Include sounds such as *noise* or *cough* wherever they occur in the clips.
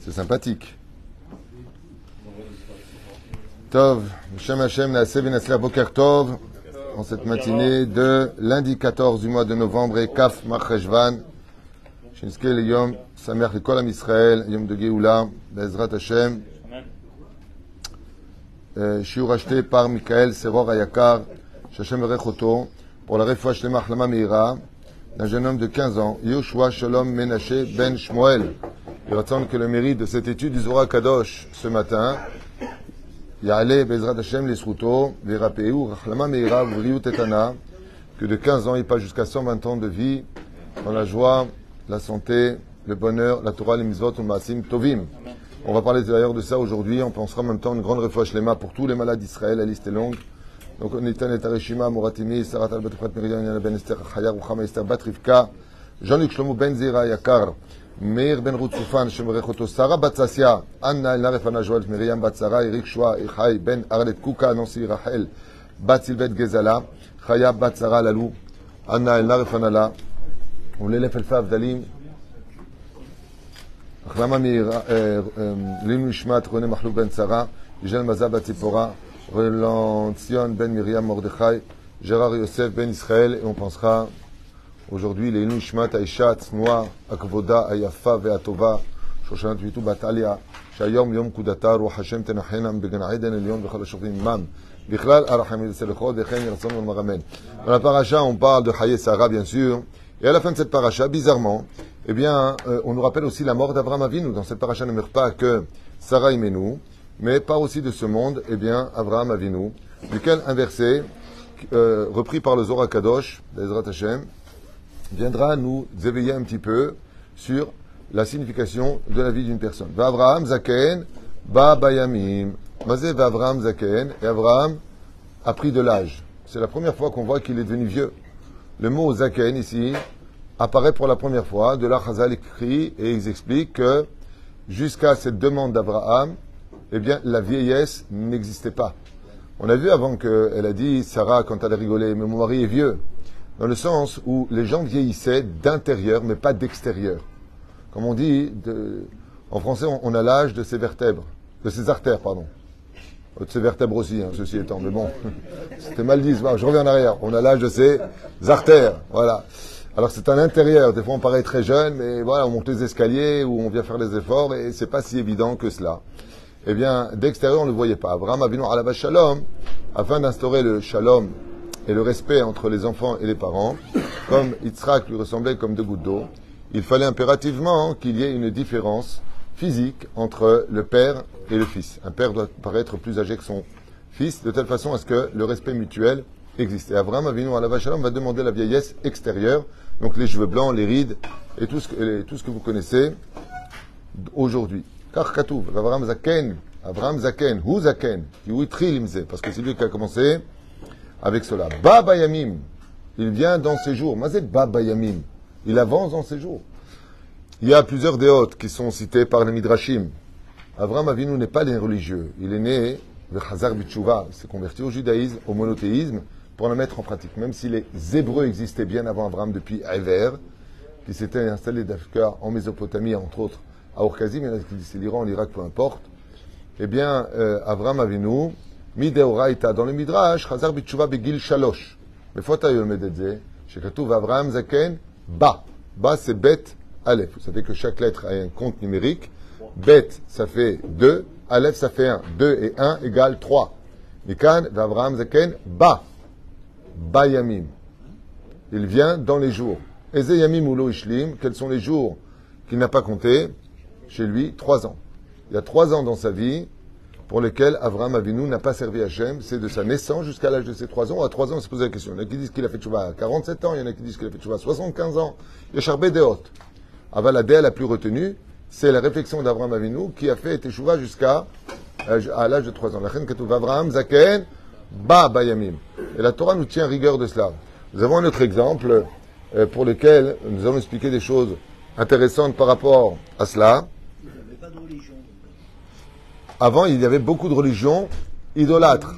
C'est sympathique. Tov, Shem Hashem, Boker Tov, en cette matinée de lundi 14 du mois de novembre, et Kaf Marcheshvan, Shinske le Yom, Samer Lekol Am Israël, Yom de Geoula, Bezrat Hashem, euh, shiur par Michael Seror Ayakar, Shashem Rechoto, pour la Meira, d'un jeune homme de 15 ans, Yoshua Shalom Menaché Ben Shmuel. Il attend que le mérite de cette étude du Zohar Kadosh ce matin, Ya'ale Bezrat Hashem Lesruto, Verapeu, Rachlama Meira, Vriut Etana, que de 15 ans il passe jusqu'à 120 ans de vie dans la joie, la santé, le bonheur, la Torah, les mitzvot, le tovim. On va parler d'ailleurs de ça aujourd'hui. On pensera en même temps une grande refouach lema pour tous les malades d'Israël. La liste est longue. Donc, on est et Arishima, Moratimi, Sarat al Batufat Miriam, Yana Ben Esther, Chayar, Ruchama Esther, Batrivka, Jean-Luc Shlomo Ben Zira, Yakar, Meir Ben Rutzufan, Shemrechoto, Sarah Batsasia, Anna El Narefana Joel, Miriam Batsara, Eric Shua, Ichai, Ben Arlet Kuka, Nancy Rachel, Bat Silvet Gezala, Chaya Batsara Lalou, Anna El Narefanala, on l'élève El Fav Dalim, החלמה מהירה, לעילוי נשמת רוני מחלוק בן שרה, יג'ל מזל בת ציפורה, רולן ציון בן מרים מרדכי, ג'רר יוסף בן ישראל, et on pensera aujourd'hui לעילוי נשמת האישה הצנועה, הכבודה, היפה והטובה, שושנת ויתו בת עליה, שהיום יום פקודתה, רוח השם תנחנם בגן עדן עליון וכל השופטים עמם. בכלל, הרחם יסלחו, וכן ירצון ולמרמן. Dans la paracha, on parle de Chaye Sarah, bien sûr, et à la fin de cette paracha, bizarrement, eh bien, euh, on nous rappelle aussi la mort d'Abraham Avinu. Dans cette paracha ne meurt pas que Sarah Imenu, mais pas aussi de ce monde, eh bien, Abraham Avinu, duquel un verset, euh, repris par le Zohar Kadosh, d'Ezrat Hashem, viendra nous éveiller un petit peu sur la signification de la vie d'une personne. Va Abraham Zaken, Ba Bayamim. Mazé va Abraham Zaken, et Abraham a pris de l'âge. C'est la première fois qu'on voit qu'il est devenu vieux. Le mot Zaken ici, apparaît pour la première fois. De là, Chazal écrit et ils expliquent que jusqu'à cette demande d'Abraham, eh bien, la vieillesse n'existait pas. On a vu avant qu'elle a dit, Sarah, quand elle a rigolé, mais mon mari est vieux. Dans le sens où les gens vieillissaient d'intérieur, mais pas d'extérieur. Comme on dit, en français, on, a l'âge de ses vertèbres, de ses artères, pardon. De ses vertèbres aussi, hein, ceci étant. Mais bon, *laughs* c'était mal dit. je reviens en arrière. On a l'âge de ses artères. Voilà. Alors c'est à l'intérieur. Des fois on paraît très jeune, mais voilà, on monte les escaliers ou on vient faire les efforts et c'est pas si évident que cela. Eh bien, d'extérieur on ne le voyait pas. Abraham Avinu la shalom, afin d'instaurer le shalom et le respect entre les enfants et les parents, comme Yitzhak lui ressemblait comme deux gouttes d'eau, il fallait impérativement qu'il y ait une différence physique entre le père et le fils. Un père doit paraître plus âgé que son fils, de telle façon à ce que le respect mutuel existe. Et Abraham Avinu la shalom va demander la vieillesse extérieure donc les cheveux blancs, les rides et tout ce que, tout ce que vous connaissez aujourd'hui. Car Katouv, Abraham Zaken, Abraham Zaken, Hu Zaken, parce que c'est lui qui a commencé avec cela. Baba Yamim, il vient dans ses jours. Mazet Baba Yamim, il avance dans ses jours. Il y a plusieurs déotes qui sont cités par les Midrashim. Abraham Avinu n'est pas né religieux. Il est né, le Chazar Bitshuva, il s'est converti au judaïsme, au monothéisme, pour la mettre en pratique. Même si les Hébreux existaient bien avant Abraham depuis Ever, qui s'était installé d'Afrique en Mésopotamie, entre autres, à disent c'est l'Iran, l'Irak, peu importe. Eh bien, euh, Abraham Avinu, Mideoraita, dans le Midrash, Chazar Bitshuva Begil Shalosh. Le Mededze, Shekatouv Abraham Zaken, Ba. Ba, c'est Bet, Aleph. Vous savez que chaque lettre a un compte numérique. Bet, ça fait 2. Aleph, ça fait 1. 2 et 1 égale 3. Mikan, Abraham Zaken, Ba. Bayamim. Il vient dans les jours. Eze Yamim ou Ishlim, quels sont les jours qu'il n'a pas compté? Chez lui, trois ans. Il y a trois ans dans sa vie pour lesquels Avram Avinu n'a pas servi Hachem. C'est de sa naissance jusqu'à l'âge de ses trois ans. À trois ans, on se pose la question. Il y en a qui disent qu'il a fait tchouva à 47 ans, il y en a qui disent qu'il a fait tchouva à 75 ans. Il y a Charbé Deot. Aval la plus retenue, c'est la réflexion d'Avram Avinu qui a fait tchouva jusqu'à euh, à l'âge de trois ans. La reine Avram Zaken, Ba Bayamim. Et la Torah nous tient rigueur de cela. Nous avons un autre exemple euh, pour lequel nous allons expliquer des choses intéressantes par rapport à cela. Avant, il y avait beaucoup de religions idolâtres.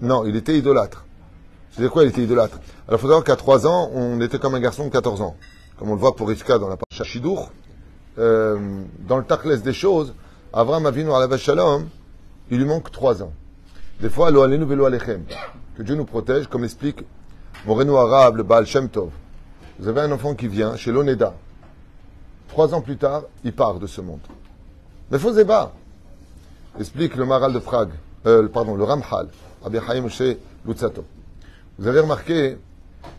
Non, il était idolâtre. C'est quoi, il était idolâtre? Alors, il faut savoir qu'à 3 ans, on était comme un garçon de 14 ans. Comme on le voit pour Rivka dans la parasha euh, dans le tachlès des choses, Avram Avinu la Shalom, il lui manque trois ans. Des fois, lo alenu velo alechem. Que Dieu nous protège, comme explique Moreno Arabe, le Baal Shem Tov. Vous avez un enfant qui vient chez l'Oneda. Trois ans plus tard, il part de ce monde. Mais Foseba, explique le Maral de Prague, euh, pardon, le Ramhal, Rabbi Chaim chez Lutzato. Vous avez remarqué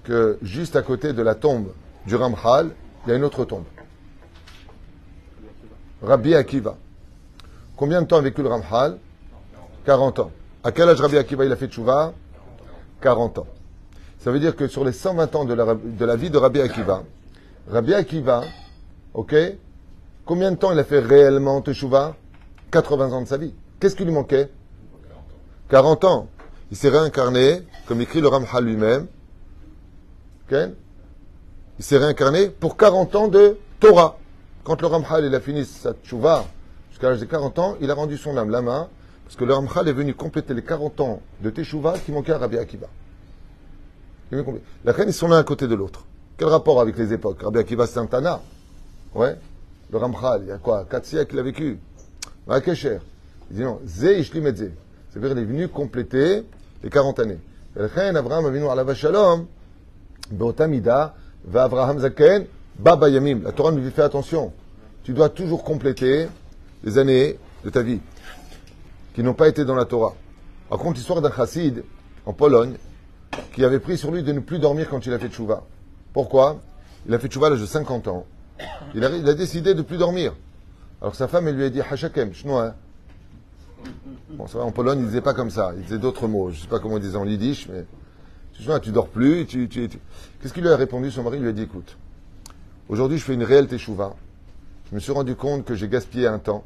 que juste à côté de la tombe du Ramhal, il y a une autre tombe. Rabbi Akiva. Combien de temps a vécu le Ramhal 40 ans. À quel âge Rabbi Akiva il a fait tchouva? 40 ans. Ça veut dire que sur les 120 ans de la, de la vie de Rabbi Akiva, Rabbi Akiva, ok, combien de temps il a fait réellement tchouva? 80 ans de sa vie. Qu'est-ce qui lui manquait? 40 ans. Il s'est réincarné, comme écrit le Ramhal lui-même. Il s'est réincarné pour 40 ans de Torah. Quand le Ramhal il a fini sa tchouva jusqu'à l'âge de 40 ans, il a rendu son âme la main parce que le Ramchal est venu compléter les 40 ans de Teshuvah qui manquaient à Rabbi Akiva. La reine, ils sont l'un à côté de l'autre. Quel rapport avec les époques? Rabbi Akiva, c'est un Tana. Ouais. Le Ramchal, il y a quoi? 4 siècles qu'il a vécu. Il dit non, Zé Ishlimedze. C'est-à-dire, il est venu compléter les 40 années. Venu à la Shalom, Beotamida, va Abraham Zaken, Baba Yamim. La Torah nous fais attention. Tu dois toujours compléter les années de ta vie qui n'ont pas été dans la Torah. Raconte l'histoire d'un chassid en Pologne qui avait pris sur lui de ne plus dormir quand il a fait tchouva. Pourquoi? Il a fait tchouva à l'âge de 50 ans. Il a, il a, décidé de plus dormir. Alors sa femme, elle lui a dit Hachakem, chnois. Bon, ça va, en Pologne, ils disaient pas comme ça. Ils disaient d'autres mots. Je sais pas comment ils disaient en yiddish, mais tu dors plus. Tu, Qu'est-ce qu'il lui a répondu Son mari? Lui a dit écoute, aujourd'hui, je fais une réelle teshuva. Je me suis rendu compte que j'ai gaspillé un temps,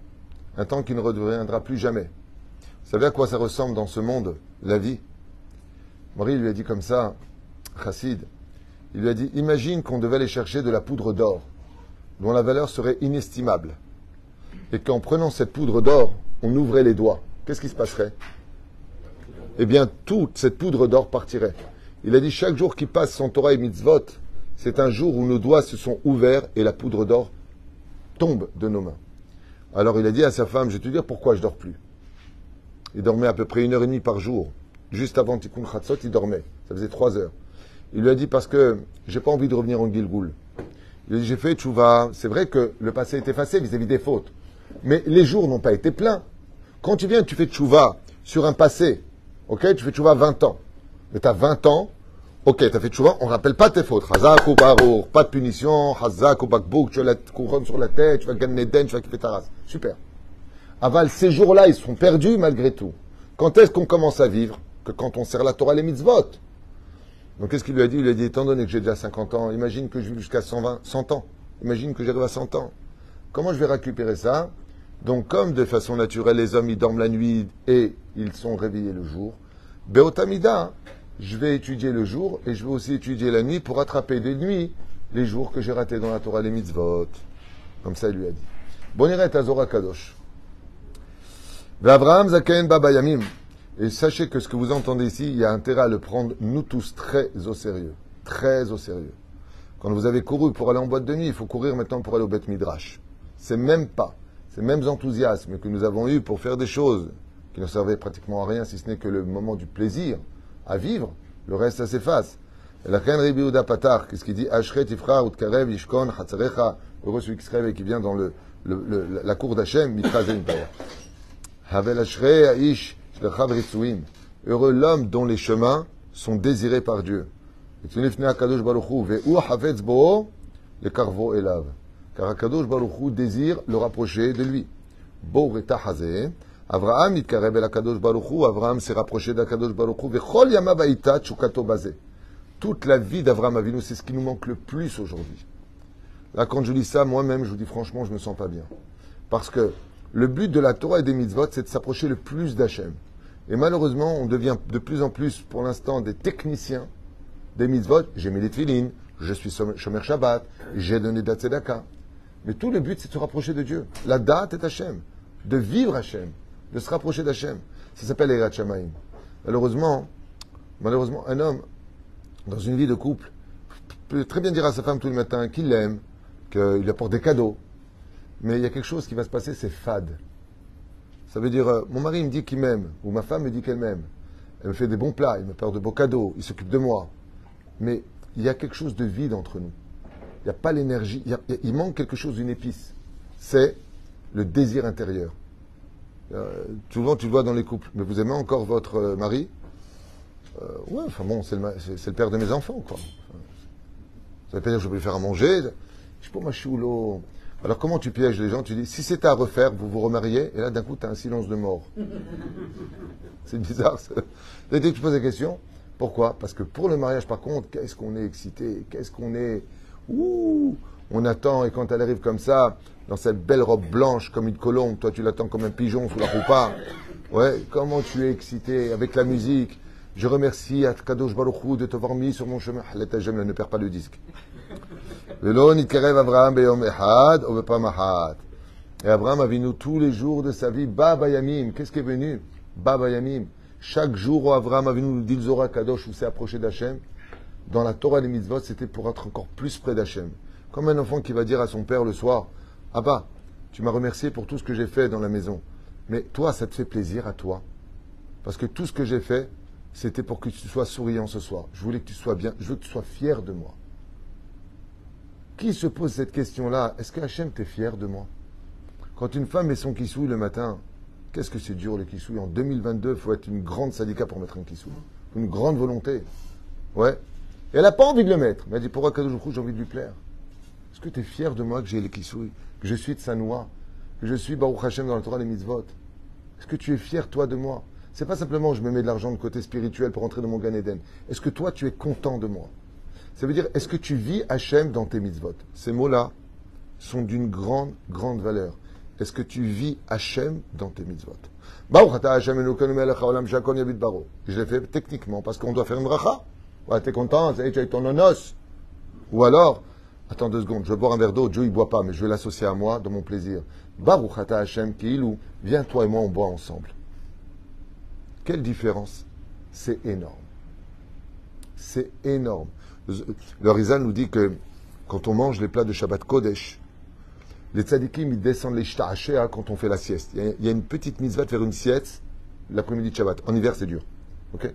un temps qui ne reviendra plus jamais. Vous savez à quoi ça ressemble dans ce monde, la vie? Marie lui a dit comme ça, Chassid, il lui a dit, imagine qu'on devait aller chercher de la poudre d'or, dont la valeur serait inestimable, et qu'en prenant cette poudre d'or, on ouvrait les doigts. Qu'est-ce qui se passerait? Eh bien, toute cette poudre d'or partirait. Il a dit, chaque jour qui passe sans Torah et mitzvot, c'est un jour où nos doigts se sont ouverts et la poudre d'or tombe de nos mains. Alors il a dit à sa femme, je vais te dire pourquoi je dors plus. Il dormait à peu près une heure et demie par jour. Juste avant Tikkun Khatsot, il dormait. Ça faisait trois heures. Il lui a dit parce que j'ai pas envie de revenir en Gilgoul. Il a dit j'ai fait tchouva. C'est vrai que le passé est effacé vis-à-vis des fautes. Mais les jours n'ont pas été pleins. Quand tu viens, tu fais tchouva sur un passé. Ok? Tu fais tchouva 20 ans. Mais tu as 20 ans. Ok, tu as fait tchouva, on ne rappelle pas tes fautes. Hazak ou barour, pas de punition. Hazak ou bakbouk, tu as la couronne sur la tête, tu vas gagner den, tu vas kiffer ta race. Super. Aval, ces jours-là, ils sont perdus malgré tout. Quand est-ce qu'on commence à vivre? Que quand on sert la Torah les mitzvot. Donc qu'est-ce qu'il lui a dit? Il lui a dit, étant donné que j'ai déjà 50 ans, imagine que je vis jusqu'à 120, 100 ans. Imagine que j'arrive à 100 ans. Comment je vais récupérer ça? Donc comme de façon naturelle, les hommes, ils dorment la nuit et ils sont réveillés le jour, Beotamida, je vais étudier le jour et je vais aussi étudier la nuit pour attraper des nuits les jours que j'ai ratés dans la Torah les mitzvot. Comme ça, il lui a dit. Boniret Azora Kadosh. Abraham Zaken Baba Yamim. Et sachez que ce que vous entendez ici, il y a intérêt à le prendre, nous tous, très au sérieux. Très au sérieux. Quand vous avez couru pour aller en boîte de nuit, il faut courir maintenant pour aller au Beth Midrash. C'est même pas, ces mêmes enthousiasmes que nous avons eu pour faire des choses qui ne servaient pratiquement à rien, si ce n'est que le moment du plaisir à vivre, le reste, ça s'efface. Et la reine Uda Patar, qu'est-ce qu'il dit? Ashret Ifra, Utkarev, Ishkon, Hatzarecha, heureux celui qui se réveille et qui vient dans le, le, la cour d'Hachem, Mitra Heureux l'homme dont les chemins sont désirés par Dieu. Car Akadosh Baruch désire le rapprocher de lui. Abraham itkareb el Akadosh Baruch Abraham s'est rapproché d'Akadosh Baruch Hu. Vechol yamav chukato bazé. Toute la vie d'Abraham Avinu, c'est ce qui nous manque le plus aujourd'hui. Là, quand je lis ça, moi-même, je vous dis franchement, je me sens pas bien. Parce que le but de la Torah et des mitzvot, c'est de s'approcher le plus d'Hachem. Et malheureusement, on devient de plus en plus, pour l'instant, des techniciens des mitzvot. J'ai mis les tefillin, je suis Shomer Shabbat, j'ai donné date Tzedaka. Mais tout le but, c'est de se rapprocher de Dieu. La date est Hachem. De vivre Hachem. De se rapprocher d'Hachem. Ça s'appelle Erat Shamaim. Malheureusement, malheureusement, un homme, dans une vie de couple, peut très bien dire à sa femme tous les matins qu'il l'aime, qu'il lui apporte des cadeaux. Mais il y a quelque chose qui va se passer, c'est fade. Ça veut dire, euh, mon mari me dit qu'il m'aime, ou ma femme me dit qu'elle m'aime. Elle me fait des bons plats, il me porte de beaux cadeaux, il s'occupe de moi. Mais il y a quelque chose de vide entre nous. Il n'y a pas l'énergie, il, manque quelque chose d'une épice. C'est le désir intérieur. Euh, souvent, tu le vois dans les couples. Mais vous aimez encore votre euh, mari? Euh, Ouais, enfin bon, c'est le, père de mes enfants, quoi. Ça veut pas dire que je peux lui faire à manger. Je sais pas, ma choulo. Alors comment tu pièges les gens? Tu dis, si c'était à refaire, vous vous remariez, et là d'un coup, tu as un silence de mort. *laughs* c'est bizarre. ça. Dès que tu poses la question, pourquoi? Parce que pour le mariage, par contre, qu'est-ce qu'on est excité, qu'est-ce qu'on est... Ouh On attend, et quand elle arrive comme ça, dans cette belle robe blanche comme une colombe, toi tu l'attends comme un pigeon sous la roupa. Ouais, comment tu es excité avec la musique. Je remercie Kadosh Baruch Hu de t'avoir mis sur mon chemin. Ne perds pas le disque. Et Abraham a vu tous les jours de sa vie, Baba Yamim. Qu'est-ce qui est venu? Baba Yamim. Chaque jour où Abraham a venu nous dit le Zohar Kadosh où s'est approché d'Hachem, dans la Torah des mitzvot, c'était pour être encore plus près d'Hachem. Comme un enfant qui va dire à son père le soir, Abba, tu m'as remercié pour tout ce que j'ai fait dans la maison. Mais toi, ça te fait plaisir à toi. Parce que tout ce que j'ai fait, c'était pour que tu sois souriant ce soir. Je voulais que tu sois bien, je veux que tu sois fier de moi. Qui se pose cette question-là? Est-ce que Hachem t'est fier de moi? Quand une femme met son kissouille le matin, qu'est-ce que c'est dur le kissouille En 2022, il faut être une grande syndicat pour mettre un kissouille. Une grande volonté. Ouais. Et elle n'a pas envie de le mettre. Mais elle dit Pourquoi Kadosh j'ai envie de lui plaire Est-ce que tu es fier de moi que j'ai les kissouilles Que je suis de sa noix Que je suis Baruch Hashem dans la Torah les mitzvot? Est-ce que tu es fier, toi, de moi? C'est pas simplement je me mets de l'argent de côté spirituel pour entrer dans mon Gan Eden. Est-ce que toi, tu es content de moi? Ça veut dire Est-ce que tu vis Hachem dans tes mitzvot? Ces mots-là sont d'une grande, grande valeur. Est-ce que tu vis Hachem dans tes mitzvot? Hashem. Je l'ai fait techniquement parce qu'on doit faire une bracha. Ouais, t'es content, tu as eu ton nonos. Ou alors, attends deux secondes, je vais boire un verre d'eau, Joe il boit pas, mais je vais l'associer à moi dans mon plaisir. Baruch Hashem Kiilou, viens toi et moi on boit ensemble. Quelle différence? C'est énorme. C'est énorme. Le Rizal nous dit que quand on mange les plats de Shabbat Kodesh, les tzadikim, ils descendent les shta'ashea quand on fait la sieste. Il y, a, il y a une petite mitzvah de faire une sieste l'après-midi de Shabbat. En hiver, c'est dur. Ok?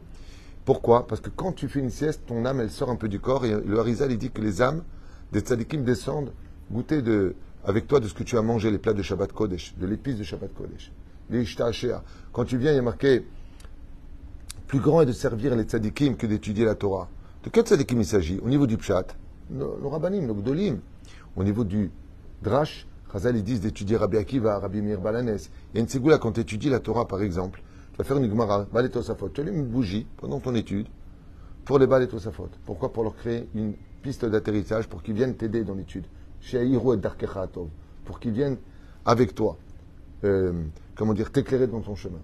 Pourquoi? Parce que quand tu fais une sieste, ton âme, elle sort un peu du corps. Et le Harizal, il dit que les âmes des tzadikim descendent goûter avec toi de ce que tu as mangé, les plats de Shabbat Kodesh, de l'épice de Shabbat Kodesh. Les. Quand tu viens, il y a marqué plus grand est de servir les tzadikim que d'étudier la Torah. De quel tzadikim il s'agit? Au niveau du pshat, nos rabbanim, nos gdolim. Au niveau du drash, Chazal, ils disent d'étudier Rabbi Akiva, Rabbi Mir Balanes. Il y a une quand tu étudies la Torah, par exemple. Tu vas faire une Gemara, Tosafot. Tu allumes une bougie pendant ton étude pour les Balet Tosafot. Pourquoi? Pour leur créer une piste d'atterrissage pour qu'ils viennent t'aider dans l'étude. Chez et Darkecha Atov. Pour qu'ils viennent avec toi. Euh, comment dire, t'éclairer dans ton chemin.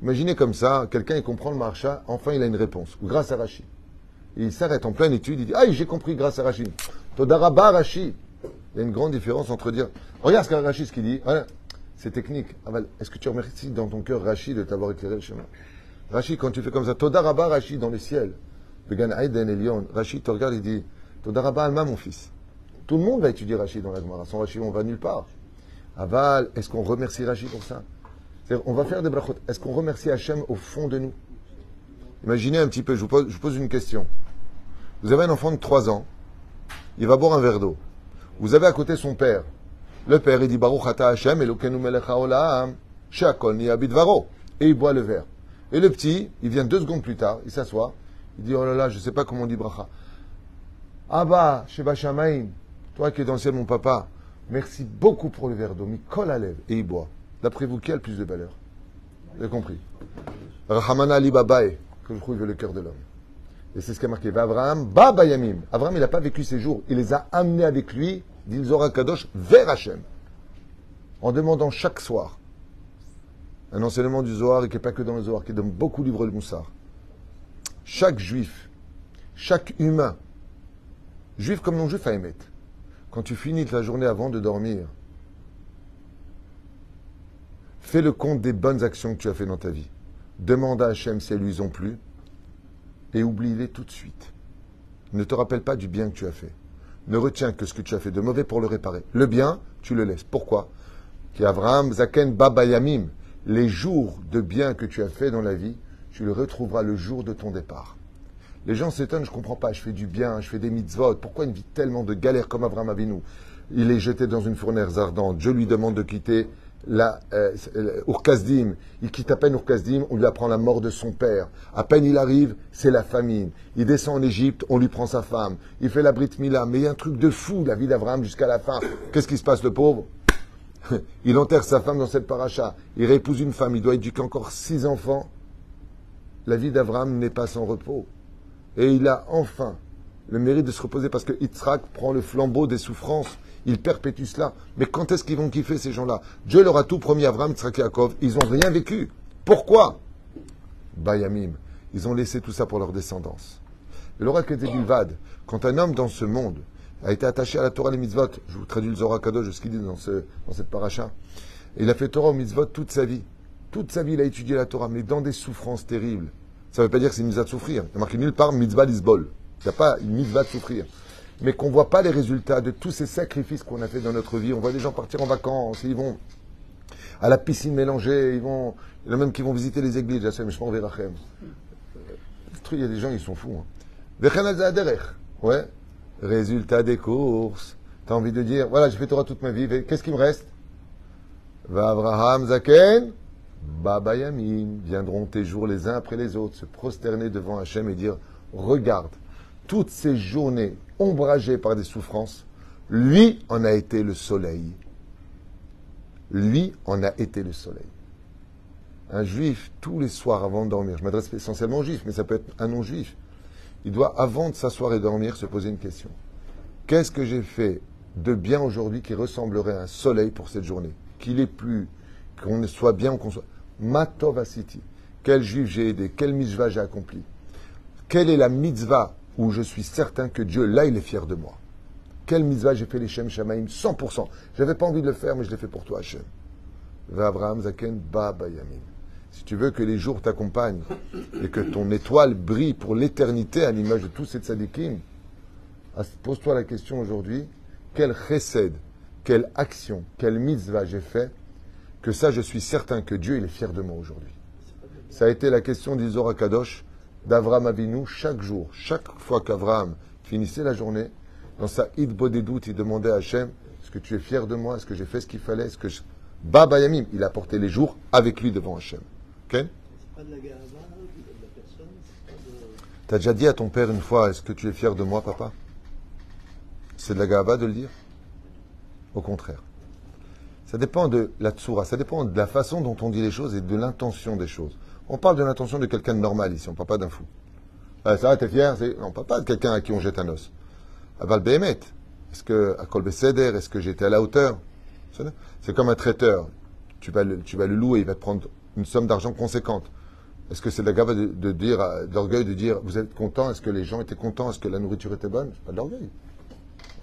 Imaginez comme ça, quelqu'un il comprend le marcha, enfin il a une réponse, grâce à Rashi. Et il s'arrête en pleine étude, il dit Ah, j'ai compris grâce à Rashi. Todaraba Rashi. Il y a une grande différence entre dire Regarde ce qu'il dit. C'est technique. Est-ce que tu remercies dans ton cœur Rashi de t'avoir éclairé le chemin? Rashi, quand tu fais comme ça, Todaraba Rashi dans le ciel, Rashi te regarde et dit Todaraba Alma, mon fils. Tout le monde va étudier Rashi dans la Gemara. Sans Rashi, on va nulle part. Aval, est-ce qu'on remercie Rashi pour ça? On va faire des brachot. Est-ce qu'on remercie Hachem au fond de nous? Imaginez un petit peu, je vous, pose, je vous, pose, une question. Vous avez un enfant de 3 ans, il va boire un verre d'eau. Vous avez à côté son père. Le père, il dit Baruch ata Hachem, Elokeinu melech haolam, niyabit varo. Et il boit le verre. Et le petit, il vient deux secondes plus tard, il s'assoit, il dit Oh là là, je ne sais pas comment on dit bracha. Abba, Sheba Shamaim, toi qui es dans mon papa, merci beaucoup pour le verre d'eau, Mikol Alev. Et il boit. D'après vous, qui a le plus de valeur? Vous avez compris? Rahamana Ali Babae, que je trouve le cœur de l'homme. Et c'est ce qui a marqué. Abraham, Baba Yamim. Abraham, il n'a pas vécu ses jours. Il les a amenés avec lui, dit Zora Kadosh, vers Hachem. En demandant chaque soir un enseignement du Zohar, et qui n'est pas que dans le Zohar, qui est beaucoup de livres de Moussar. Chaque juif, chaque humain, juif comme non-juif à émettre, quand tu finis ta journée avant de dormir, Fais le compte des bonnes actions que tu as fait dans ta vie. Demande à Hachem si elles lui ont plu et oublie-les tout de suite. Ne te rappelle pas du bien que tu as fait. Ne retiens que ce que tu as fait de mauvais pour le réparer. Le bien, tu le laisses. Pourquoi? Qui Zaken, Baba Yamim, les jours de bien que tu as fait dans la vie, tu le retrouveras le jour de ton départ. Les gens s'étonnent, je ne comprends pas, je fais du bien, je fais des mitzvot, pourquoi une vie tellement de galères comme Abraham Avinu? Il est jeté dans une fournaise ardente, Dieu lui demande de quitter euh, Urkazdim, il quitte à peine Urkazdim, on lui apprend la mort de son père. À peine il arrive, c'est la famine. Il descend en Égypte, on lui prend sa femme. Il fait la Brit Mila, mais il y a un truc de fou, la vie d'Abraham jusqu'à la fin. Qu'est-ce qui se passe, le pauvre? Il enterre sa femme dans cette paracha. Il réépouse une femme, il doit éduquer encore six enfants. La vie d'Abraham n'est pas sans repos. Et il a enfin le mérite de se reposer parce que Yitzhak prend le flambeau des souffrances ils perpétuent cela. Mais quand est-ce qu'ils vont kiffer ces gens-là? Dieu leur a tout promis, Abraham, Tzrak. Ils n'ont rien vécu. Pourquoi? Bayamim. Ils ont laissé tout ça pour leur descendance. L'oracle était du. Quand un homme dans ce monde a été attaché à la Torah et les mitzvot, je vous traduis le Zohar Kadosh, ce qu'il dit dans, ce, dans cette paracha, il a fait Torah au mitzvot toute sa vie. Toute sa vie, il a étudié la Torah, mais dans des souffrances terribles. Ça ne veut pas dire que c'est une mitzvah de souffrir. Il n'y a marqué nulle part mitzvah d'isbol. Il n'y a pas une mitzvah de souffrir mais qu'on ne voit pas les résultats de tous ces sacrifices qu'on a fait dans notre vie. On voit des gens partir en vacances, ils vont à la piscine mélangée, ils vont, il y en a même qui vont visiter les églises, je Il y a des gens, ils sont fous. Hein. Ouais. Résultat des courses. Tu as envie de dire, voilà, j'ai fait Torah toute ma vie, qu'est-ce qui me reste? Va Zaken, Baba Yamin. Viendront tes jours les uns après les autres, se prosterner devant Hachem et dire, regarde, toutes ces journées ombragées par des souffrances, lui en a été le soleil. Lui en a été le soleil. Un juif, tous les soirs avant de dormir, je m'adresse essentiellement aux juifs, mais ça peut être un non-juif, il doit, avant de s'asseoir et dormir, se poser une question. Qu'est-ce que j'ai fait de bien aujourd'hui qui ressemblerait à un soleil pour cette journée? Qu'il ait plus, qu'on soit bien ou qu'on soit. Matov City. Quel juif j'ai aidé? Quelle mitzvah j'ai accompli? Quelle est la mitzvah où je suis certain que Dieu, là, il est fier de moi. Quel mitzvah j'ai fait les Shem Shamaim 100%. J'avais pas envie de le faire, mais je l'ai fait pour toi, Hachem. Abraham Zaken Baba Yamin. Si tu veux que les jours t'accompagnent et que ton étoile brille pour l'éternité à l'image de tous ces tzadikim, pose-toi la question aujourd'hui, quel chesed, quelle action, quelle mitzvah j'ai fait, que ça je suis certain que Dieu il est fier de moi aujourd'hui. Ça a été la question d'Isora Kadosh d'Avram Avinu chaque jour. Chaque fois qu'Avram finissait la journée, dans sa id doutes, il demandait à Hachem Est-ce que tu es fier de moi? Est-ce que j'ai fait ce qu'il fallait? Est-ce que je... Baba Yamim, il a porté les jours avec lui devant Hachem. Ok? T'as déjà dit à ton père une fois Est-ce que tu es fier de moi, papa? C'est de la gava de le dire? Au contraire. Ça dépend de la tsura, ça dépend de la façon dont on dit les choses et de l'intention des choses. On parle de l'intention de quelqu'un de normal ici, on ne parle pas d'un fou. Ah, ça t'es fier On ne parle pas de quelqu'un à qui on jette un os. Aval Behemet, est-ce que, à Kolbe Seder, est-ce que j'étais à la hauteur? C'est comme un traiteur. Tu vas, le, tu vas louer, il va te prendre une somme d'argent conséquente. Est-ce que c'est de la gave de, dire, d'orgueil de dire, vous êtes content Est-ce que les gens étaient contents Est-ce que la nourriture était bonne? C'est pas de l'orgueil.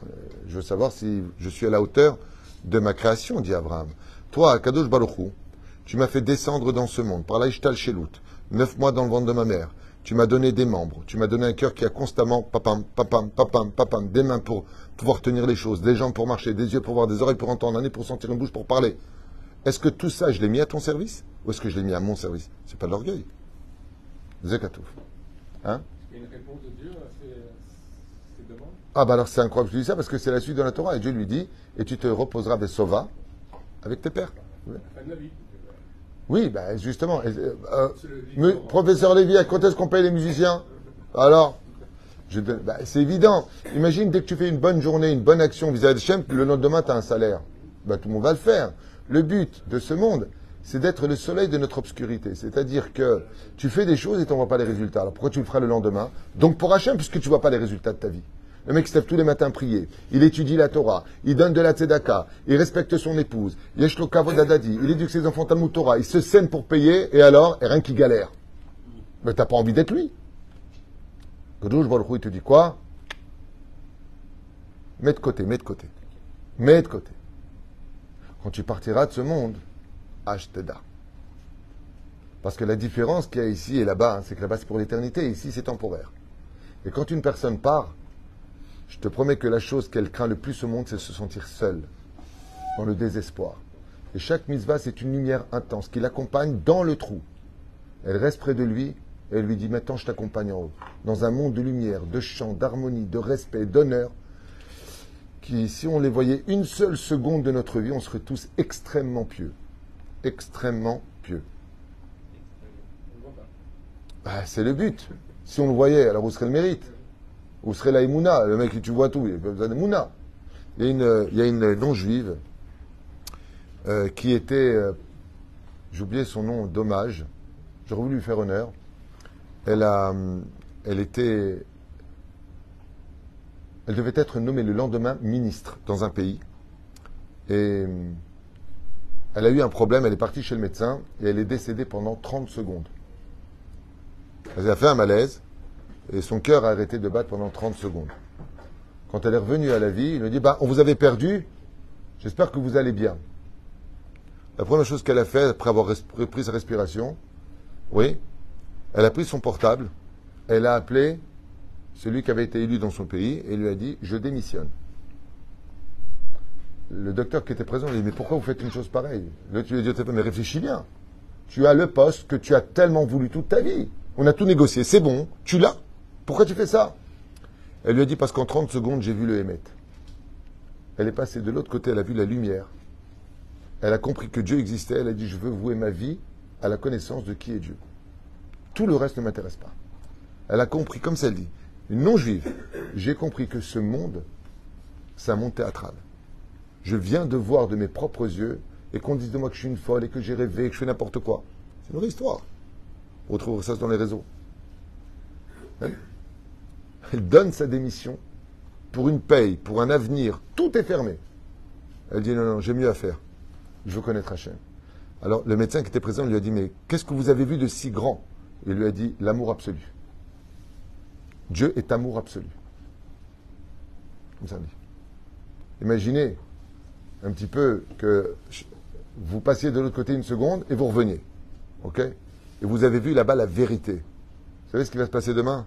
Euh, je veux savoir si je suis à la hauteur de ma création, dit Abraham. Toi, Kadosh Baruchou, tu m'as fait descendre dans ce monde, par l'Aishtal Shelout, neuf mois dans le ventre de ma mère. Tu m'as donné des membres, tu m'as donné un cœur qui a constamment papam, papam, papam, papam, des mains pour pouvoir tenir les choses, des jambes pour marcher, des yeux pour voir, des oreilles pour entendre, un nez pour sentir une bouche pour parler. Est-ce que tout ça, je l'ai mis à ton service ou est-ce que je l'ai mis à mon service? C'est pas de l'orgueil. Zekatouf. Hein? Une réponse de Dieu à ces, demandes? Ah, bah alors c'est incroyable que je dis ça parce que c'est la suite de la Torah et Dieu lui dit Et tu te reposeras des sova avec tes pères. Oui, ben justement. Euh, euh, professeur Lévy, quand est-ce qu'on paye les musiciens? Alors ben, C'est évident. Imagine, dès que tu fais une bonne journée, une bonne action vis-à-vis de Shem, le lendemain, tu as un salaire. Ben, tout le monde va le faire. Le but de ce monde, c'est d'être le soleil de notre obscurité. C'est-à-dire que tu fais des choses et tu n'en vois pas les résultats. Alors pourquoi tu le feras le lendemain? Donc pour Hachem, puisque tu ne vois pas les résultats de ta vie. Le mec se lève tous les matins prier. Il étudie la Torah. Il donne de la tzedaka. Il respecte son épouse. Il éduque ses enfants Talmud Torah. Il se saigne pour payer. Et alors, rien qui galère. Mais t'as pas envie d'être lui. Kadosh Baruch il te dit quoi? Mets de côté, mets de côté. Mets de côté. Quand tu partiras de ce monde, Ashteda. Parce que la différence qu'il y a ici et là-bas, hein, c'est que là-bas c'est pour l'éternité, ici c'est temporaire. Et quand une personne part, je te promets que la chose qu'elle craint le plus au monde, c'est se sentir seule. dans le désespoir. Et chaque mitzvah, c'est une lumière intense qui l'accompagne dans le trou. Elle reste près de lui et elle lui dit Maintenant, je t'accompagne en haut. Dans un monde de lumière, de chant, d'harmonie, de respect, d'honneur, qui, si on les voyait une seule seconde de notre vie, on serait tous extrêmement pieux. Extrêmement pieux. Bah, c'est le but. Si on le voyait, alors où serait le mérite Où serait la Le mec tu vois tout, il n'y a pas besoin. Il y a une, a une non-juive euh, qui était, euh, j'ai oublié son nom, dommage, j'aurais voulu lui faire honneur. Elle, a, euh, elle était, elle devait être nommée le lendemain ministre dans un pays. Et elle a eu un problème, elle est partie chez le médecin et elle est décédée pendant 30 secondes. Elle a fait un malaise et son cœur a arrêté de battre pendant 30 secondes. Quand elle est revenue à la vie, il lui dit bah, On vous avait perdu, j'espère que vous allez bien. La première chose qu'elle a fait, après avoir repris sa respiration, oui, elle a pris son portable, elle a appelé celui qui avait été élu dans son pays et lui a dit Je démissionne. Le docteur qui était présent lui a dit Mais pourquoi vous faites une chose pareille? Le tu lui a dit Mais réfléchis bien. Tu as le poste que tu as tellement voulu toute ta vie. On a tout négocié, c'est bon, tu l'as. Pourquoi tu fais ça? Elle lui a dit Parce qu'en 30 secondes, j'ai vu le Hémet. Elle est passée de l'autre côté, elle a vu la lumière. Elle a compris que Dieu existait, elle a dit Je veux vouer ma vie à la connaissance de qui est Dieu. Tout le reste ne m'intéresse pas. Elle a compris, comme ça elle dit, une non-juive, j'ai compris que ce monde, c'est un monde théâtral. Je viens de voir de mes propres yeux et qu'on dise de moi que je suis une folle et que j'ai rêvé, que je fais n'importe quoi. C'est une vraie histoire. On retrouve ça dans les réseaux. Elle donne sa démission pour une paye, pour un avenir. Tout est fermé. Elle dit non, non, j'ai mieux à faire. Je veux connaître Hachem. Alors le médecin qui était présent lui a dit Mais qu'est-ce que vous avez vu de si grand? Il lui a dit L'amour absolu. Dieu est amour absolu. Imaginez un petit peu que vous passiez de l'autre côté une seconde et vous reveniez. OK? Et vous avez vu là-bas la vérité. Vous savez ce qui va se passer demain?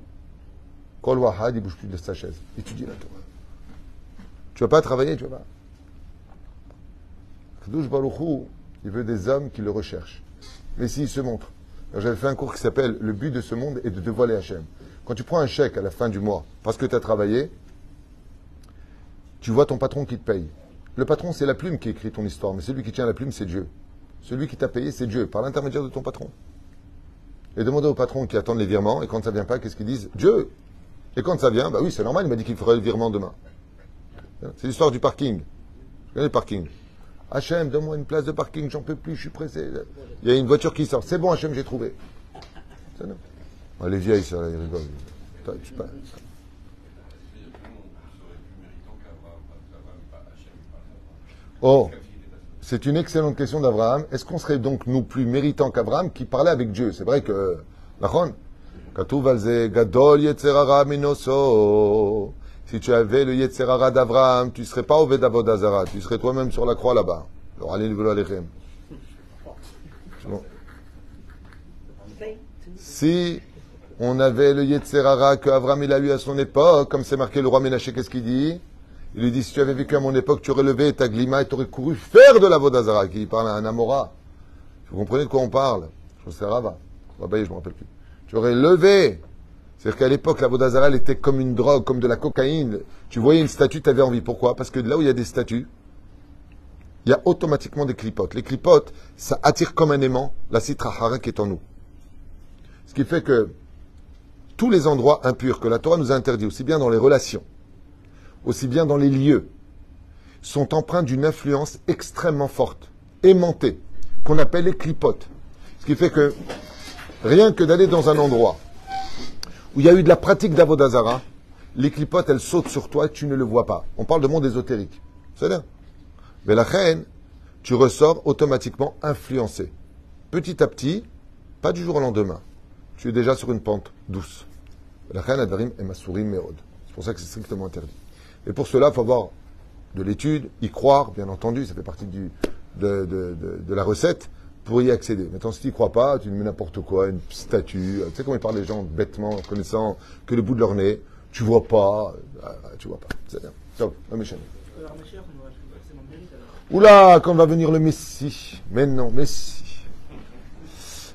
Kol Wahad, il bouge plus de sa chaise. Étudie la Torah. Tu vas pas travailler, tu vas pas. Kadosh il veut des hommes qui le recherchent. Mais s'il se montre. J'avais fait un cours qui s'appelle Le but de ce monde est de dévoiler Hachem. Quand tu prends un chèque à la fin du mois parce que tu as travaillé, tu vois ton patron qui te paye. Le patron, c'est la plume qui écrit ton histoire, mais celui qui tient la plume, c'est Dieu. Celui qui t'a payé, c'est Dieu, par l'intermédiaire de ton patron. Et demandez au patron qui attend les virements, et quand ça vient pas, qu'est-ce qu'ils disent? Dieu Et quand ça vient, bah oui, c'est normal, il m'a dit qu'il ferait le virement demain. C'est l'histoire du parking. Je connais le parking? Hachem, donne-moi une place de parking, j'en peux plus, je suis pressé. Il y a une voiture qui sort. C'est bon, Hachem, j'ai trouvé. les vieilles, ça, ils rigolent. Oh, c'est une excellente question d'Abraham. Est-ce qu'on serait donc nous plus méritants qu'Abraham qui parlait avec Dieu? C'est vrai que. Si tu avais le Yetzerara d'Abraham, tu ne serais pas au Vedavodazara, tu serais toi-même sur la croix là-bas. Si on avait le Yetzerara qu'Abraham il a eu à son époque, comme c'est marqué le roi Ménaché, qu'est-ce qu'il dit? Il lui dit si tu avais vécu à mon époque, tu aurais levé ta glima et tu aurais couru faire de la Vodazara, qui parle à un Amora. Vous comprenez de quoi on parle? Je sais Rava. je ne me rappelle plus. Tu aurais levé c'est-à-dire qu'à l'époque, la Vodazara, était comme une drogue, comme de la cocaïne. Tu voyais une statue, tu avais envie. Pourquoi? Parce que là où il y a des statues, il y a automatiquement des clipotes. Les clipotes, ça attire comme un aimant la citrahara qui est en nous. Ce qui fait que tous les endroits impurs que la Torah nous a interdits, aussi bien dans les relations, aussi bien dans les lieux, sont empreints d'une influence extrêmement forte, aimantée, qu'on appelle les clipotes. Ce qui fait que rien que d'aller dans un endroit où il y a eu de la pratique d'Avodazara, les clipotes, elles sautent sur toi et tu ne le vois pas. On parle de monde ésotérique. C'est. Mais la reine, tu ressors automatiquement influencé. Petit à petit, pas du jour au lendemain. Tu es déjà sur une pente douce. La reine Adarim est Masurim Merod. C'est pour ça que c'est strictement interdit. Et pour cela, il faut avoir de l'étude, y croire, bien entendu, ça fait partie de la recette pour y accéder. Maintenant, si tu n'y crois pas, tu mets n'importe quoi, une statue. Tu sais comment ils parlent les gens bêtement, connaissant que le bout de leur nez. Tu vois pas, euh, tu vois pas. C'est bien. Oula, quand va venir le Messie? Mais non, Messie.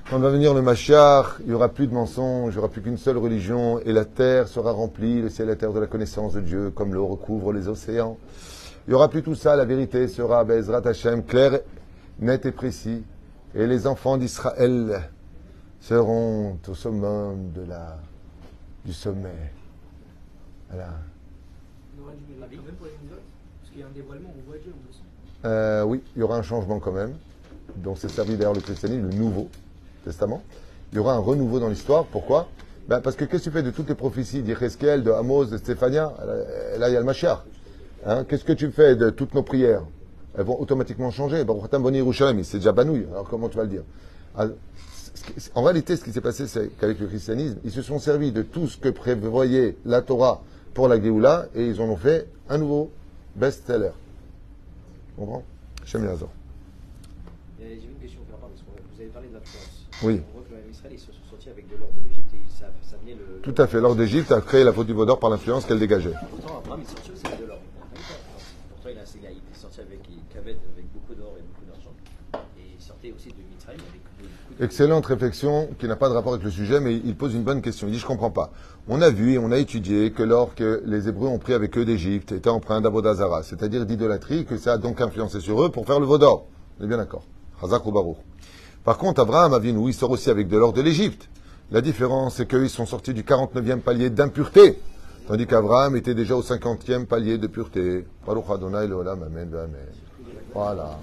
Quand va venir le Machar, il n'y aura plus de mensonges, il n'y aura plus qu'une seule religion, et la terre sera remplie, le ciel et la terre de la connaissance de Dieu, comme l'eau recouvre les océans. Il n'y aura plus tout ça, la vérité sera Bezrat Hashem, claire, net et précis. Et les enfants d'Israël seront au summum du sommet. Voilà. Euh, oui, il y aura un changement quand même. Donc c'est servi d'ailleurs le christianisme, le Nouveau Testament. Il y aura un renouveau dans l'histoire. Pourquoi? Ben, Parce que qu'est-ce que tu fais de toutes les prophéties d'Ireskel, de Amos, de Stéphania? Là, il y a le Mashiach. Hein qu'est-ce que tu fais de toutes nos prières? Elles vont automatiquement changer. C'est déjà banouille. Alors comment tu vas le dire Ah, En réalité, ce qui s'est passé, c'est qu'avec le christianisme, ils se sont servis de tout ce que prévoyait la Torah pour la Géoula et ils en ont fait un nouveau best-seller. Tu comprends? J'ai une question par rapport parce que vous avez parlé de l'influence. Oui. On voit que les Israël ils se sont sortis avec de l'or de l'Égypte et ça, ça venait le. Tout à fait. L'or d'Égypte a créé la faute du Vaudor par l'influence qu'elle dégageait. Pourtant, Abraham il sorti aussi avec de l'or. Il n'a pas eu d'influence. Pourtant, il, a, il, a, il est sorti avec Kaved avec beaucoup d'or et beaucoup d'argent. Et il sortait aussi de Mitzrayim avec de- beaucoup de. Excellente réflexion qui n'a pas de rapport avec le sujet, mais il pose une bonne question. Il dit Je comprends pas. On a vu et on a étudié que l'or que les Hébreux ont pris avec eux d'Égypte était empreint d'Avodazara, c'est-à-dire d'idolâtrie, que ça a donc influencé sur eux pour faire le Vaudor. On est bien d'accord. Chazak ou. Par contre, Abraham Avinu, il sort aussi avec de l'or de l'Égypte. La différence, c'est qu'ils sont sortis du 49e palier d'impureté, tandis qu'Abraham était déjà au 50e palier de pureté. Baruch Adonai Leolam, Amen, Amen. Voilà.